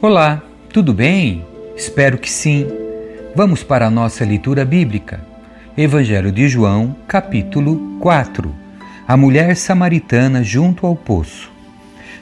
Olá, tudo bem? Espero que sim. Vamos para a nossa leitura bíblica. Evangelho de João, capítulo 4. A mulher samaritana junto ao poço.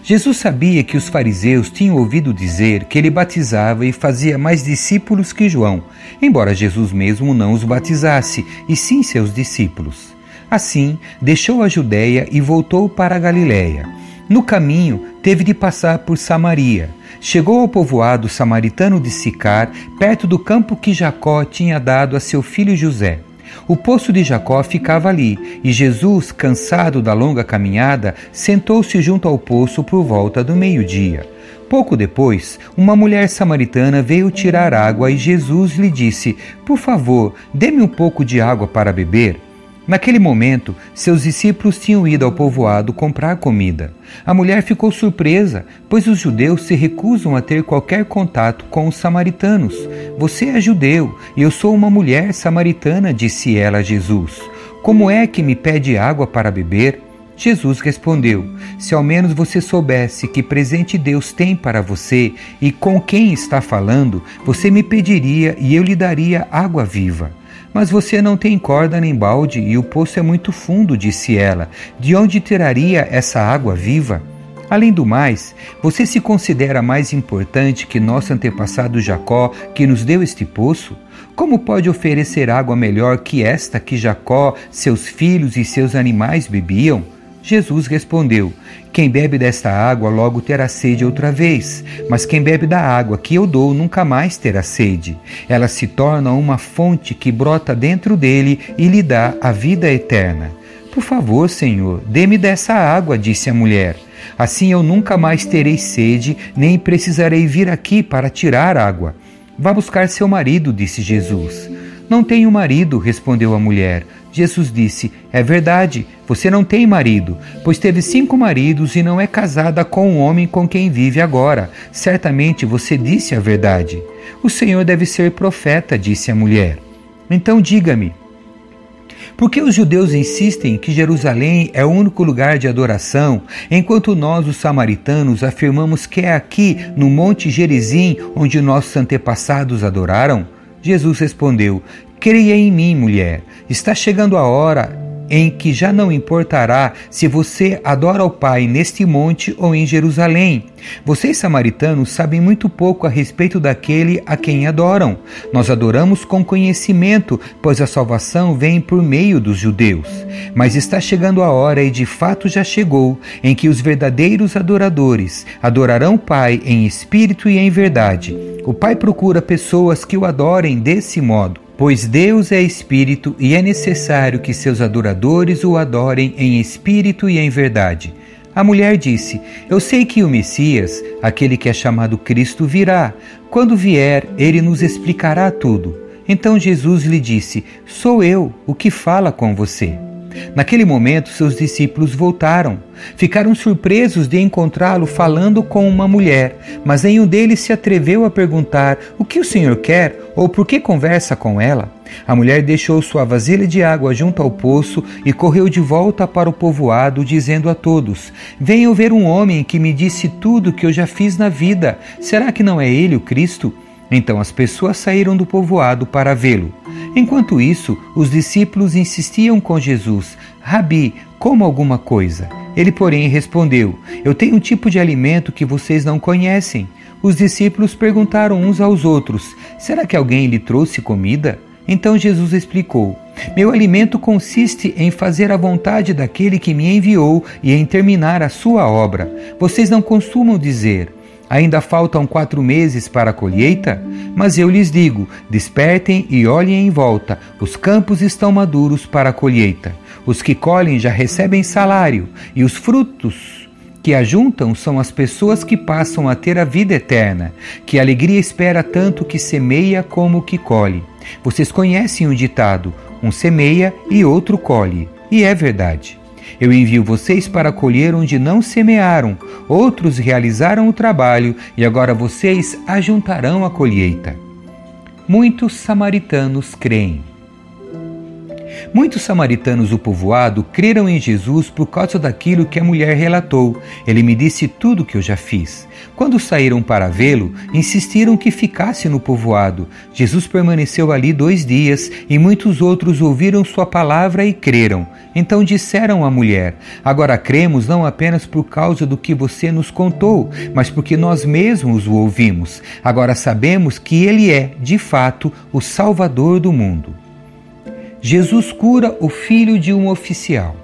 Jesus sabia que os fariseus tinham ouvido dizer que ele batizava e fazia mais discípulos que João, embora Jesus mesmo não os batizasse, e sim seus discípulos. Assim, deixou a Judéia e voltou para a Galiléia. No caminho, teve de passar por Samaria. Chegou ao povoado samaritano de Sicar, perto do campo que Jacó tinha dado a seu filho José. O poço de Jacó ficava ali, e Jesus, cansado da longa caminhada, sentou-se junto ao poço por volta do meio-dia. Pouco depois, uma mulher samaritana veio tirar água e Jesus lhe disse: Por favor, dê-me um pouco de água para beber. Naquele momento, seus discípulos tinham ido ao povoado comprar comida. A mulher ficou surpresa, pois os judeus se recusam a ter qualquer contato com os samaritanos. Você é judeu e eu sou uma mulher samaritana, disse ela a Jesus. Como é que me pede água para beber? Jesus respondeu: Se ao menos você soubesse que presente Deus tem para você e com quem está falando, você me pediria e eu lhe daria água viva. Mas você não tem corda nem balde e o poço é muito fundo, disse ela. De onde tiraria essa água viva? Além do mais, você se considera mais importante que nosso antepassado Jacó, que nos deu este poço? Como pode oferecer água melhor que esta que Jacó, seus filhos e seus animais bebiam? Jesus respondeu: Quem bebe desta água logo terá sede outra vez, mas quem bebe da água que eu dou nunca mais terá sede. Ela se torna uma fonte que brota dentro dele e lhe dá a vida eterna. Por favor, Senhor, dê-me dessa água, disse a mulher. Assim eu nunca mais terei sede, nem precisarei vir aqui para tirar água. Vá buscar seu marido, disse Jesus. Não tenho marido, respondeu a mulher. Jesus disse: É verdade, você não tem marido, pois teve cinco maridos e não é casada com o homem com quem vive agora. Certamente você disse a verdade. O Senhor deve ser profeta, disse a mulher. Então diga-me, por que os judeus insistem que Jerusalém é o único lugar de adoração, enquanto nós, os samaritanos, afirmamos que é aqui, no Monte Gerizim, onde nossos antepassados adoraram? Jesus respondeu: Creia em mim, mulher. Está chegando a hora em que já não importará se você adora o Pai neste monte ou em Jerusalém. Vocês, samaritanos, sabem muito pouco a respeito daquele a quem adoram. Nós adoramos com conhecimento, pois a salvação vem por meio dos judeus. Mas está chegando a hora, e de fato já chegou, em que os verdadeiros adoradores adorarão o Pai em espírito e em verdade. O Pai procura pessoas que o adorem desse modo. Pois Deus é espírito e é necessário que seus adoradores o adorem em espírito e em verdade. A mulher disse: Eu sei que o Messias, aquele que é chamado Cristo, virá. Quando vier, ele nos explicará tudo. Então Jesus lhe disse: Sou eu o que fala com você. Naquele momento, seus discípulos voltaram. Ficaram surpresos de encontrá-lo falando com uma mulher, mas nenhum deles se atreveu a perguntar o que o Senhor quer ou por que conversa com ela. A mulher deixou sua vasilha de água junto ao poço e correu de volta para o povoado, dizendo a todos: Venham ver um homem que me disse tudo que eu já fiz na vida. Será que não é ele o Cristo? Então as pessoas saíram do povoado para vê-lo. Enquanto isso, os discípulos insistiam com Jesus: Rabi, coma alguma coisa. Ele, porém, respondeu: Eu tenho um tipo de alimento que vocês não conhecem. Os discípulos perguntaram uns aos outros: Será que alguém lhe trouxe comida? Então Jesus explicou: Meu alimento consiste em fazer a vontade daquele que me enviou e em terminar a sua obra. Vocês não costumam dizer: Ainda faltam quatro meses para a colheita? Mas eu lhes digo: despertem e olhem em volta, os campos estão maduros para a colheita. Os que colhem já recebem salário, e os frutos que ajuntam são as pessoas que passam a ter a vida eterna. Que alegria espera tanto que semeia como que colhe. Vocês conhecem o ditado: um semeia e outro colhe. E é verdade. Eu envio vocês para colher onde não semearam, outros realizaram o trabalho e agora vocês ajuntarão a colheita. Muitos samaritanos creem. Muitos samaritanos do povoado creram em Jesus por causa daquilo que a mulher relatou. Ele me disse tudo o que eu já fiz. Quando saíram para vê-lo, insistiram que ficasse no povoado. Jesus permaneceu ali dois dias e muitos outros ouviram sua palavra e creram. Então disseram à mulher: Agora cremos não apenas por causa do que você nos contou, mas porque nós mesmos o ouvimos. Agora sabemos que ele é, de fato, o Salvador do mundo. Jesus cura o filho de um oficial.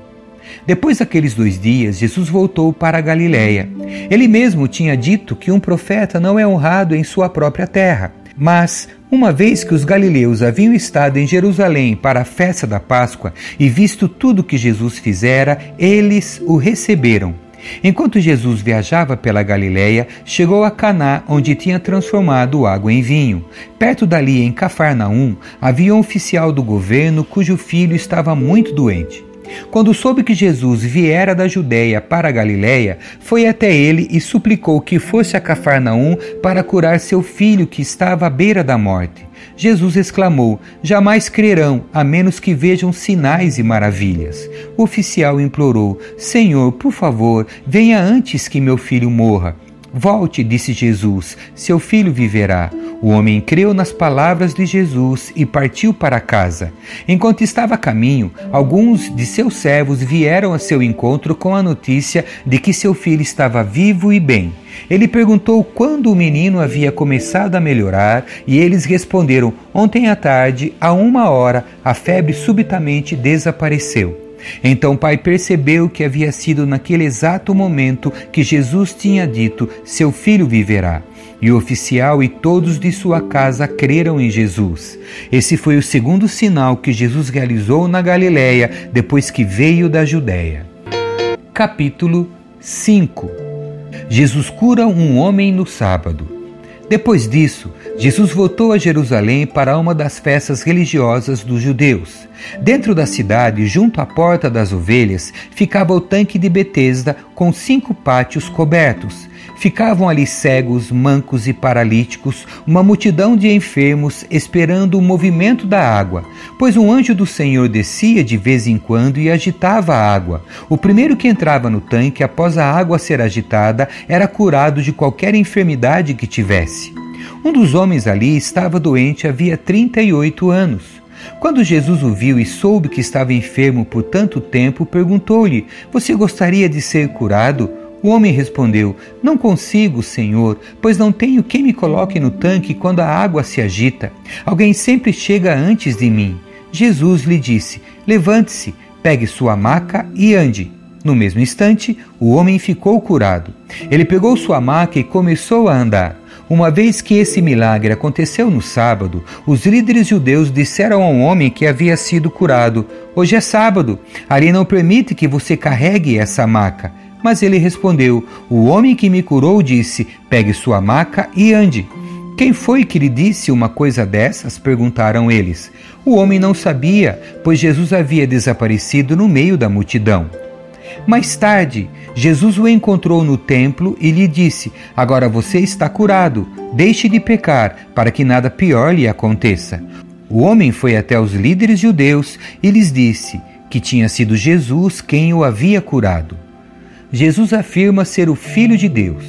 Depois daqueles dois dias, Jesus voltou para a Galiléia. Ele mesmo tinha dito que um profeta não é honrado em sua própria terra. Mas, uma vez que os galileus haviam estado em Jerusalém para a festa da Páscoa e visto tudo que Jesus fizera, eles o receberam. Enquanto Jesus viajava pela Galiléia, chegou a Caná, onde tinha transformado água em vinho. Perto dali, em Cafarnaum, havia um oficial do governo cujo filho estava muito doente. Quando soube que Jesus viera da Judéia para a Galiléia, foi até ele e suplicou que fosse a Cafarnaum para curar seu filho que estava à beira da morte. Jesus exclamou: Jamais crerão, a menos que vejam sinais e maravilhas. O oficial implorou: Senhor, por favor, venha antes que meu filho morra. Volte, disse Jesus, seu filho viverá. O homem creu nas palavras de Jesus e partiu para casa. Enquanto estava a caminho, alguns de seus servos vieram a seu encontro com a notícia de que seu filho estava vivo e bem. Ele perguntou quando o menino havia começado a melhorar e eles responderam: Ontem à tarde, a uma hora, a febre subitamente desapareceu. Então o pai percebeu que havia sido naquele exato momento que Jesus tinha dito: Seu filho viverá. E o oficial e todos de sua casa creram em Jesus. Esse foi o segundo sinal que Jesus realizou na Galiléia depois que veio da Judéia. Capítulo 5 Jesus cura um homem no sábado. Depois disso, Jesus voltou a Jerusalém para uma das festas religiosas dos judeus. Dentro da cidade, junto à Porta das Ovelhas, ficava o tanque de Betesda com cinco pátios cobertos. Ficavam ali cegos, mancos e paralíticos, uma multidão de enfermos esperando o movimento da água, pois um anjo do Senhor descia de vez em quando e agitava a água. O primeiro que entrava no tanque após a água ser agitada era curado de qualquer enfermidade que tivesse. Um dos homens ali estava doente havia 38 anos. Quando Jesus o viu e soube que estava enfermo por tanto tempo, perguntou-lhe: Você gostaria de ser curado? O homem respondeu: Não consigo, Senhor, pois não tenho quem me coloque no tanque quando a água se agita. Alguém sempre chega antes de mim. Jesus lhe disse: Levante-se, pegue sua maca e ande. No mesmo instante, o homem ficou curado. Ele pegou sua maca e começou a andar. Uma vez que esse milagre aconteceu no sábado, os líderes judeus disseram ao homem que havia sido curado: Hoje é sábado, ali não permite que você carregue essa maca. Mas ele respondeu: O homem que me curou disse: Pegue sua maca e ande. Quem foi que lhe disse uma coisa dessas? perguntaram eles. O homem não sabia, pois Jesus havia desaparecido no meio da multidão. Mais tarde, Jesus o encontrou no templo e lhe disse: Agora você está curado, deixe de pecar, para que nada pior lhe aconteça. O homem foi até os líderes judeus e lhes disse que tinha sido Jesus quem o havia curado. Jesus afirma ser o Filho de Deus.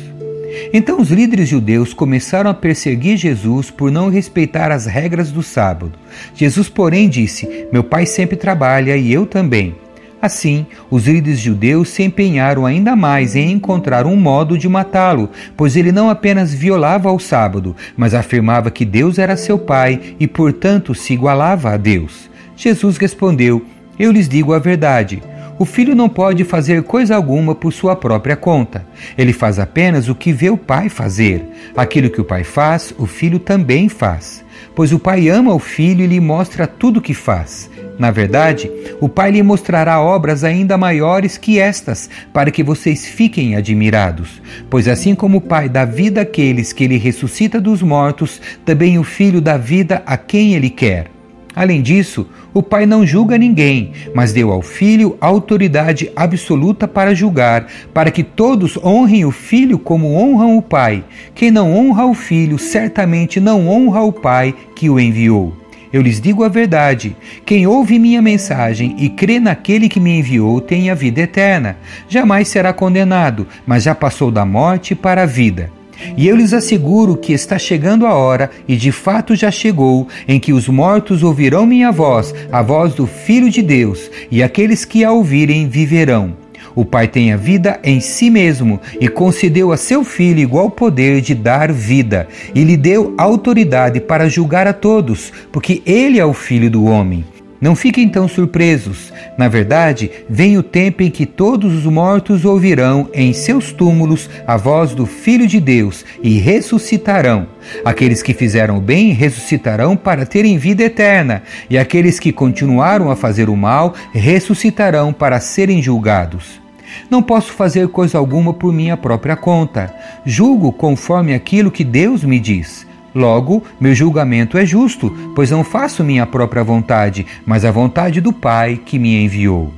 Então os líderes judeus começaram a perseguir Jesus por não respeitar as regras do sábado. Jesus, porém, disse: Meu pai sempre trabalha e eu também. Assim, os líderes judeus se empenharam ainda mais em encontrar um modo de matá-lo, pois ele não apenas violava o sábado, mas afirmava que Deus era seu pai e, portanto, se igualava a Deus. Jesus respondeu: Eu lhes digo a verdade. O filho não pode fazer coisa alguma por sua própria conta. Ele faz apenas o que vê o pai fazer. Aquilo que o pai faz, o filho também faz. Pois o pai ama o filho e lhe mostra tudo o que faz. Na verdade, o Pai lhe mostrará obras ainda maiores que estas, para que vocês fiquem admirados. Pois assim como o Pai dá vida àqueles que ele ressuscita dos mortos, também o Filho dá vida a quem ele quer. Além disso, o Pai não julga ninguém, mas deu ao Filho autoridade absoluta para julgar, para que todos honrem o Filho como honram o Pai. Quem não honra o Filho, certamente não honra o Pai que o enviou. Eu lhes digo a verdade: quem ouve minha mensagem e crê naquele que me enviou tem a vida eterna. Jamais será condenado, mas já passou da morte para a vida. E eu lhes asseguro que está chegando a hora, e de fato já chegou, em que os mortos ouvirão minha voz, a voz do Filho de Deus, e aqueles que a ouvirem viverão. O Pai tem a vida em si mesmo e concedeu a seu Filho igual poder de dar vida, e lhe deu autoridade para julgar a todos, porque ele é o Filho do homem. Não fiquem tão surpresos. Na verdade, vem o tempo em que todos os mortos ouvirão em seus túmulos a voz do Filho de Deus e ressuscitarão. Aqueles que fizeram o bem ressuscitarão para terem vida eterna, e aqueles que continuaram a fazer o mal ressuscitarão para serem julgados. Não posso fazer coisa alguma por minha própria conta. Julgo conforme aquilo que Deus me diz. Logo, meu julgamento é justo, pois não faço minha própria vontade, mas a vontade do Pai que me enviou.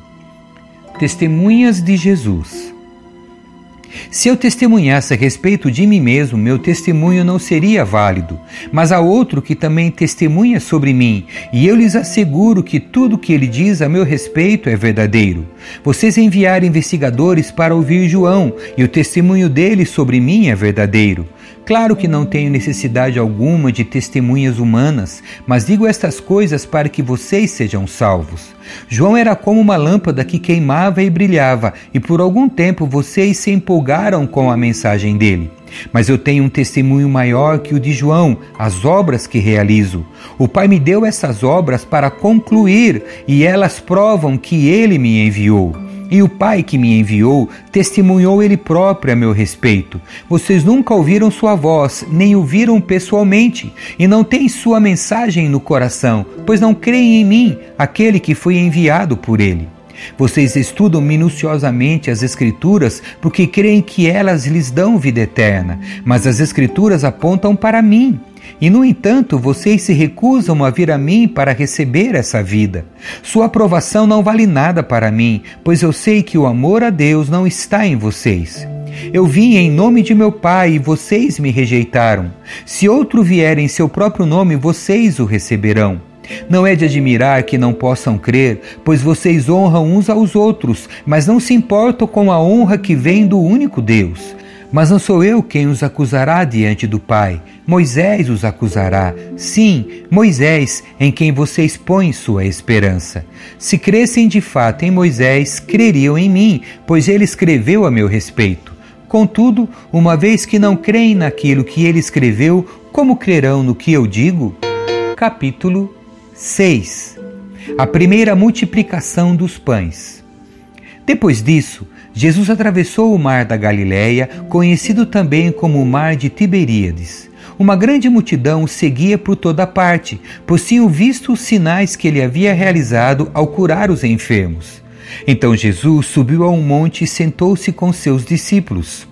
Testemunhas de Jesus. Se eu testemunhasse a respeito de mim mesmo, meu testemunho não seria válido. Mas há outro que também testemunha sobre mim, e eu lhes asseguro que tudo o que ele diz a meu respeito é verdadeiro. Vocês enviaram investigadores para ouvir João, e o testemunho dele sobre mim é verdadeiro. Claro que não tenho necessidade alguma de testemunhas humanas, mas digo estas coisas para que vocês sejam salvos. João era como uma lâmpada que queimava e brilhava, e por algum tempo vocês se empolgaram com a mensagem dele. Mas eu tenho um testemunho maior que o de João, as obras que realizo. O Pai me deu essas obras para concluir, e elas provam que ele me enviou. E o Pai que me enviou testemunhou ele próprio a meu respeito. Vocês nunca ouviram sua voz, nem o viram pessoalmente, e não têm sua mensagem no coração, pois não creem em mim, aquele que foi enviado por ele. Vocês estudam minuciosamente as Escrituras porque creem que elas lhes dão vida eterna, mas as Escrituras apontam para mim. E, no entanto, vocês se recusam a vir a mim para receber essa vida. Sua aprovação não vale nada para mim, pois eu sei que o amor a Deus não está em vocês. Eu vim em nome de meu Pai e vocês me rejeitaram. Se outro vier em seu próprio nome, vocês o receberão. Não é de admirar que não possam crer, pois vocês honram uns aos outros, mas não se importam com a honra que vem do único Deus. Mas não sou eu quem os acusará diante do Pai. Moisés os acusará. Sim, Moisés, em quem vocês põem sua esperança. Se crescem de fato em Moisés, creriam em mim, pois ele escreveu a meu respeito. Contudo, uma vez que não creem naquilo que ele escreveu, como crerão no que eu digo? Capítulo 6 A primeira multiplicação dos pães. Depois disso, Jesus atravessou o mar da Galiléia, conhecido também como o mar de Tiberíades. Uma grande multidão o seguia por toda parte, pois tinham visto os sinais que ele havia realizado ao curar os enfermos. Então Jesus subiu a um monte e sentou-se com seus discípulos.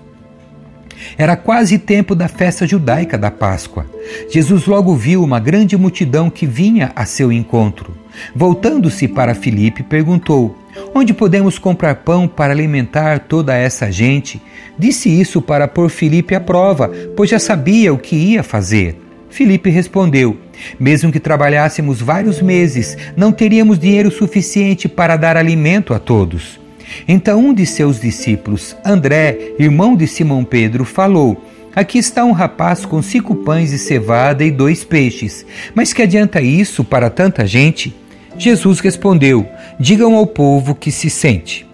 Era quase tempo da festa judaica da Páscoa. Jesus logo viu uma grande multidão que vinha a seu encontro. Voltando-se para Filipe, perguntou: Onde podemos comprar pão para alimentar toda essa gente? Disse isso para pôr Filipe à prova, pois já sabia o que ia fazer. Filipe respondeu: Mesmo que trabalhássemos vários meses, não teríamos dinheiro suficiente para dar alimento a todos. Então um de seus discípulos, André, irmão de Simão Pedro, falou: Aqui está um rapaz com cinco pães de cevada e dois peixes. Mas que adianta isso para tanta gente? Jesus respondeu: Digam ao povo que se sente.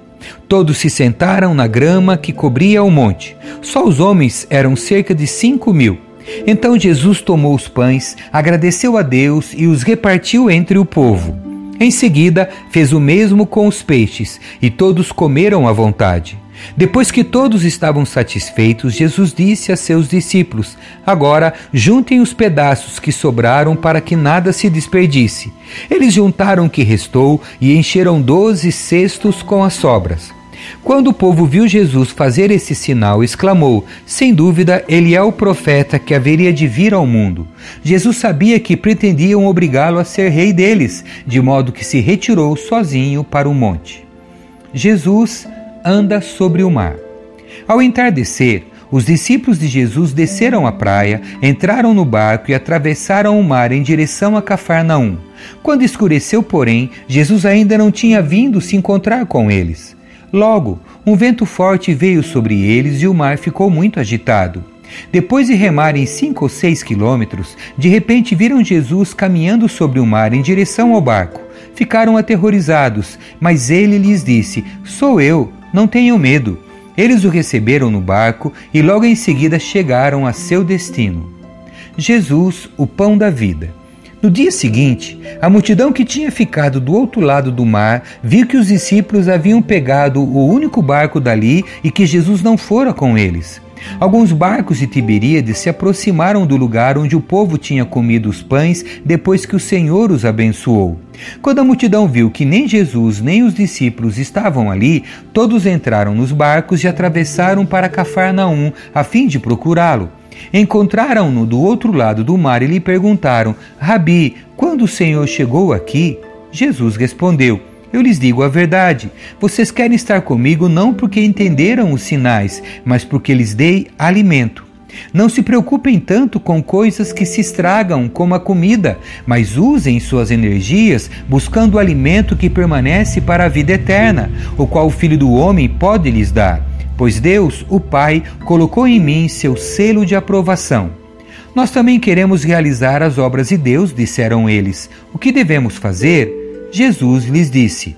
Todos se sentaram na grama que cobria o monte. Só os homens eram cerca de cinco mil. Então Jesus tomou os pães, agradeceu a Deus e os repartiu entre o povo. Em seguida, fez o mesmo com os peixes, e todos comeram à vontade. Depois que todos estavam satisfeitos, Jesus disse a seus discípulos: Agora juntem os pedaços que sobraram para que nada se desperdice. Eles juntaram o que restou e encheram doze cestos com as sobras. Quando o povo viu Jesus fazer esse sinal, exclamou: Sem dúvida, ele é o profeta que haveria de vir ao mundo. Jesus sabia que pretendiam obrigá-lo a ser rei deles, de modo que se retirou sozinho para o monte. Jesus anda sobre o mar. Ao entardecer, os discípulos de Jesus desceram a praia, entraram no barco e atravessaram o mar em direção a Cafarnaum. Quando escureceu, porém, Jesus ainda não tinha vindo se encontrar com eles. Logo, um vento forte veio sobre eles e o mar ficou muito agitado. Depois de remarem cinco ou seis quilômetros, de repente viram Jesus caminhando sobre o mar em direção ao barco. Ficaram aterrorizados, mas ele lhes disse: Sou eu, não tenham medo. Eles o receberam no barco e logo em seguida chegaram a seu destino. Jesus, o pão da vida. No dia seguinte, a multidão que tinha ficado do outro lado do mar viu que os discípulos haviam pegado o único barco dali e que Jesus não fora com eles. Alguns barcos de Tiberíades se aproximaram do lugar onde o povo tinha comido os pães depois que o Senhor os abençoou. Quando a multidão viu que nem Jesus nem os discípulos estavam ali, todos entraram nos barcos e atravessaram para Cafarnaum a fim de procurá-lo. Encontraram-no do outro lado do mar e lhe perguntaram: Rabi, quando o Senhor chegou aqui? Jesus respondeu: eu lhes digo a verdade. Vocês querem estar comigo não porque entenderam os sinais, mas porque lhes dei alimento. Não se preocupem tanto com coisas que se estragam, como a comida, mas usem suas energias buscando o alimento que permanece para a vida eterna, o qual o Filho do Homem pode lhes dar. Pois Deus, o Pai, colocou em mim seu selo de aprovação. Nós também queremos realizar as obras de Deus, disseram eles. O que devemos fazer? Jesus lhes disse: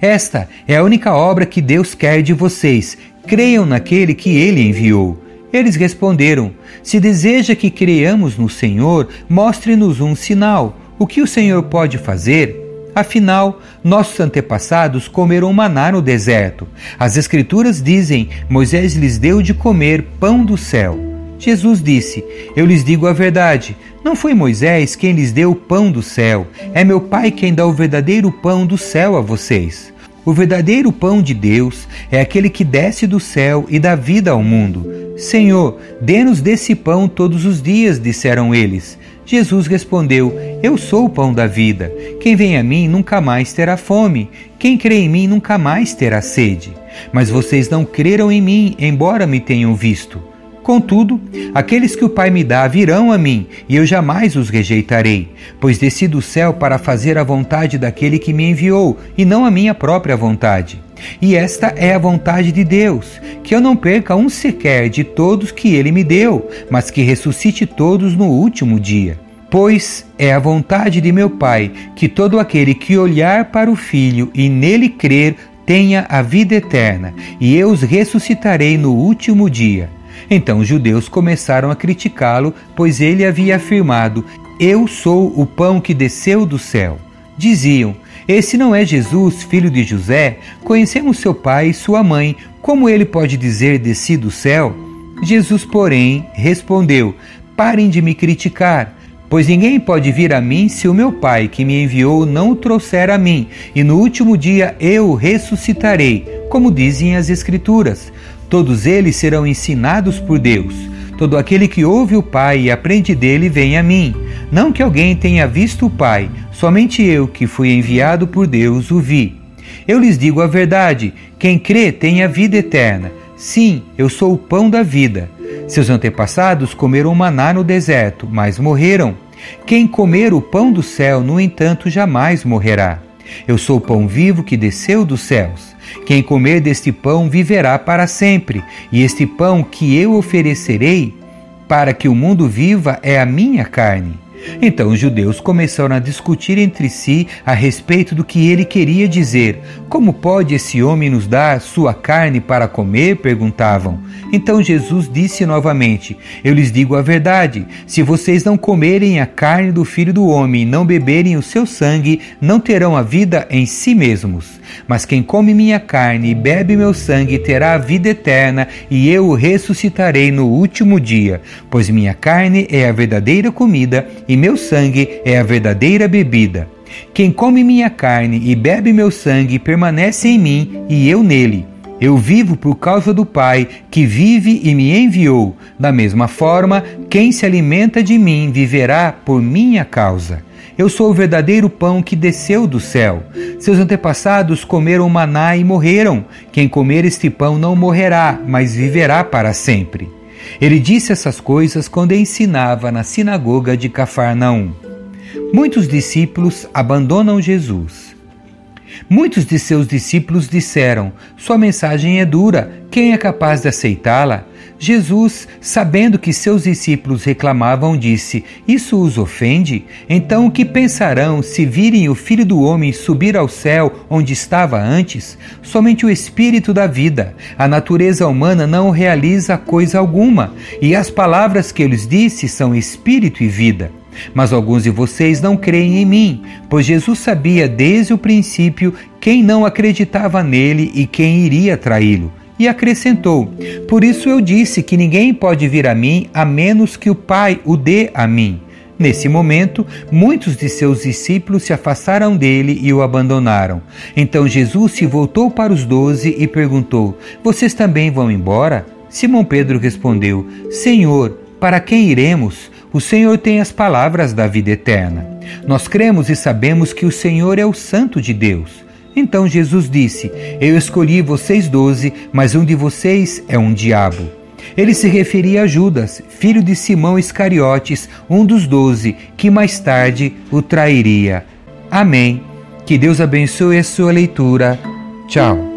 Esta é a única obra que Deus quer de vocês. Creiam naquele que ele enviou. Eles responderam: Se deseja que creiamos no Senhor, mostre-nos um sinal. O que o Senhor pode fazer? Afinal, nossos antepassados comeram maná no deserto. As Escrituras dizem: Moisés lhes deu de comer pão do céu. Jesus disse: Eu lhes digo a verdade. Não foi Moisés quem lhes deu o pão do céu, é meu Pai quem dá o verdadeiro pão do céu a vocês. O verdadeiro pão de Deus é aquele que desce do céu e dá vida ao mundo. Senhor, dê-nos desse pão todos os dias, disseram eles. Jesus respondeu: Eu sou o pão da vida. Quem vem a mim nunca mais terá fome. Quem crê em mim nunca mais terá sede. Mas vocês não creram em mim, embora me tenham visto. Contudo, aqueles que o Pai me dá virão a mim, e eu jamais os rejeitarei, pois desci do céu para fazer a vontade daquele que me enviou, e não a minha própria vontade. E esta é a vontade de Deus, que eu não perca um sequer de todos que ele me deu, mas que ressuscite todos no último dia. Pois é a vontade de meu Pai que todo aquele que olhar para o Filho e nele crer tenha a vida eterna, e eu os ressuscitarei no último dia. Então os judeus começaram a criticá-lo, pois ele havia afirmado: Eu sou o pão que desceu do céu. Diziam: Esse não é Jesus, filho de José? Conhecemos seu pai e sua mãe. Como ele pode dizer desci do céu? Jesus, porém, respondeu: Parem de me criticar. Pois ninguém pode vir a mim se o meu Pai que me enviou não o trouxer a mim, e no último dia eu o ressuscitarei, como dizem as Escrituras. Todos eles serão ensinados por Deus. Todo aquele que ouve o Pai e aprende dele vem a mim. Não que alguém tenha visto o Pai, somente eu, que fui enviado por Deus, o vi. Eu lhes digo a verdade: quem crê tem a vida eterna. Sim, eu sou o pão da vida. Seus antepassados comeram maná no deserto, mas morreram. Quem comer o pão do céu, no entanto, jamais morrerá. Eu sou o pão vivo que desceu dos céus. Quem comer deste pão viverá para sempre, e este pão que eu oferecerei para que o mundo viva é a minha carne. Então os judeus começaram a discutir entre si a respeito do que ele queria dizer. Como pode esse homem nos dar sua carne para comer? perguntavam. Então Jesus disse novamente: Eu lhes digo a verdade: se vocês não comerem a carne do filho do homem e não beberem o seu sangue, não terão a vida em si mesmos. Mas quem come minha carne e bebe meu sangue terá a vida eterna, e eu o ressuscitarei no último dia, pois minha carne é a verdadeira comida e meu sangue é a verdadeira bebida. Quem come minha carne e bebe meu sangue permanece em mim e eu nele. Eu vivo por causa do Pai, que vive e me enviou. Da mesma forma, quem se alimenta de mim viverá por minha causa. Eu sou o verdadeiro pão que desceu do céu. Seus antepassados comeram maná e morreram. Quem comer este pão não morrerá, mas viverá para sempre. Ele disse essas coisas quando ensinava na sinagoga de Cafarnaum. Muitos discípulos abandonam Jesus. Muitos de seus discípulos disseram: Sua mensagem é dura, quem é capaz de aceitá-la? Jesus, sabendo que seus discípulos reclamavam, disse: Isso os ofende? Então o que pensarão se virem o Filho do Homem subir ao céu onde estava antes? Somente o Espírito da vida. A natureza humana não realiza coisa alguma, e as palavras que eu lhes disse são Espírito e vida. Mas alguns de vocês não creem em mim, pois Jesus sabia desde o princípio quem não acreditava nele e quem iria traí-lo. E acrescentou: Por isso eu disse que ninguém pode vir a mim a menos que o Pai o dê a mim. Nesse momento, muitos de seus discípulos se afastaram dele e o abandonaram. Então Jesus se voltou para os doze e perguntou: Vocês também vão embora? Simão Pedro respondeu: Senhor, para quem iremos? O Senhor tem as palavras da vida eterna. Nós cremos e sabemos que o Senhor é o Santo de Deus. Então Jesus disse: Eu escolhi vocês doze, mas um de vocês é um diabo. Ele se referia a Judas, filho de Simão Iscariotes, um dos doze, que mais tarde o trairia. Amém. Que Deus abençoe a sua leitura. Tchau.